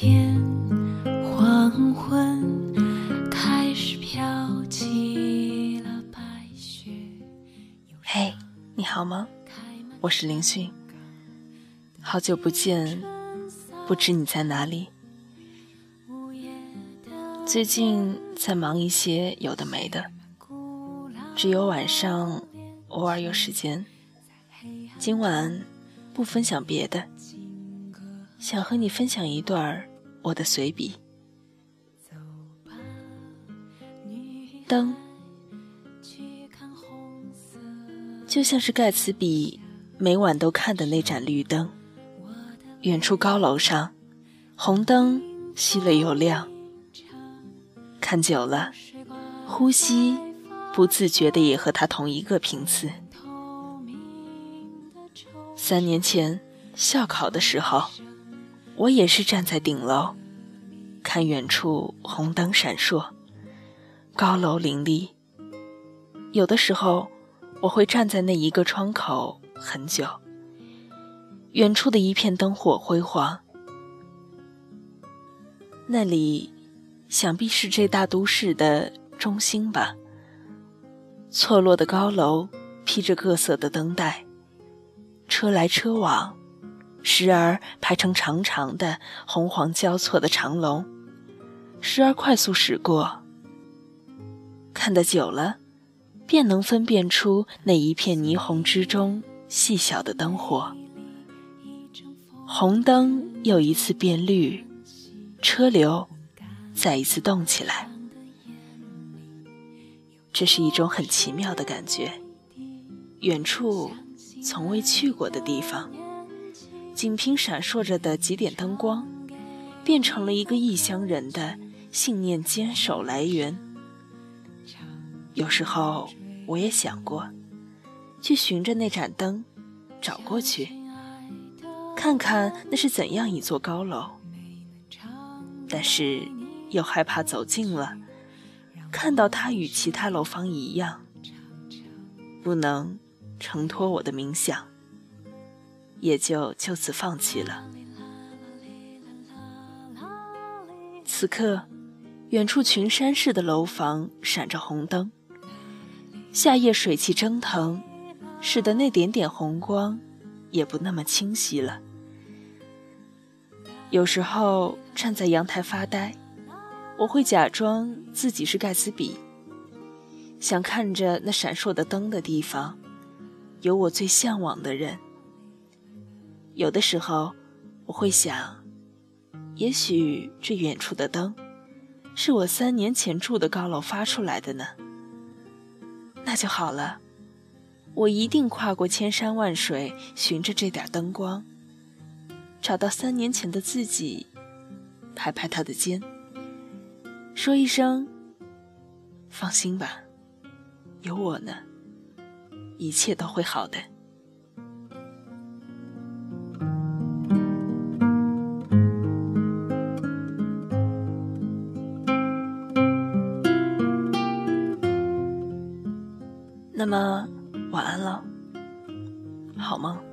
天黄昏开始飘起了白雪。嘿，你好吗？我是林迅，好久不见，不知你在哪里？最近在忙一些有的没的，只有晚上偶尔有时间。今晚不分享别的。想和你分享一段我的随笔。灯，就像是盖茨比每晚都看的那盏绿灯。远处高楼上，红灯熄了又亮。看久了，呼吸不自觉的也和它同一个频次。三年前校考的时候。我也是站在顶楼，看远处红灯闪烁，高楼林立。有的时候，我会站在那一个窗口很久。远处的一片灯火辉煌，那里想必是这大都市的中心吧。错落的高楼披着各色的灯带，车来车往。时而排成长长的红黄交错的长龙，时而快速驶过。看得久了，便能分辨出那一片霓虹之中细小的灯火。红灯又一次变绿，车流再一次动起来。这是一种很奇妙的感觉，远处从未去过的地方。仅凭闪烁着的几点灯光，变成了一个异乡人的信念坚守来源。有时候我也想过，去寻着那盏灯找过去，看看那是怎样一座高楼。但是又害怕走近了，看到它与其他楼房一样，不能承托我的冥想。也就就此放弃了。此刻，远处群山似的楼房闪着红灯，夏夜水汽蒸腾，使得那点点红光也不那么清晰了。有时候站在阳台发呆，我会假装自己是盖茨比，想看着那闪烁的灯的地方，有我最向往的人。有的时候，我会想，也许这远处的灯，是我三年前住的高楼发出来的呢。那就好了，我一定跨过千山万水，寻着这点灯光，找到三年前的自己，拍拍他的肩，说一声：“放心吧，有我呢，一切都会好的。”那么，晚安了，好梦。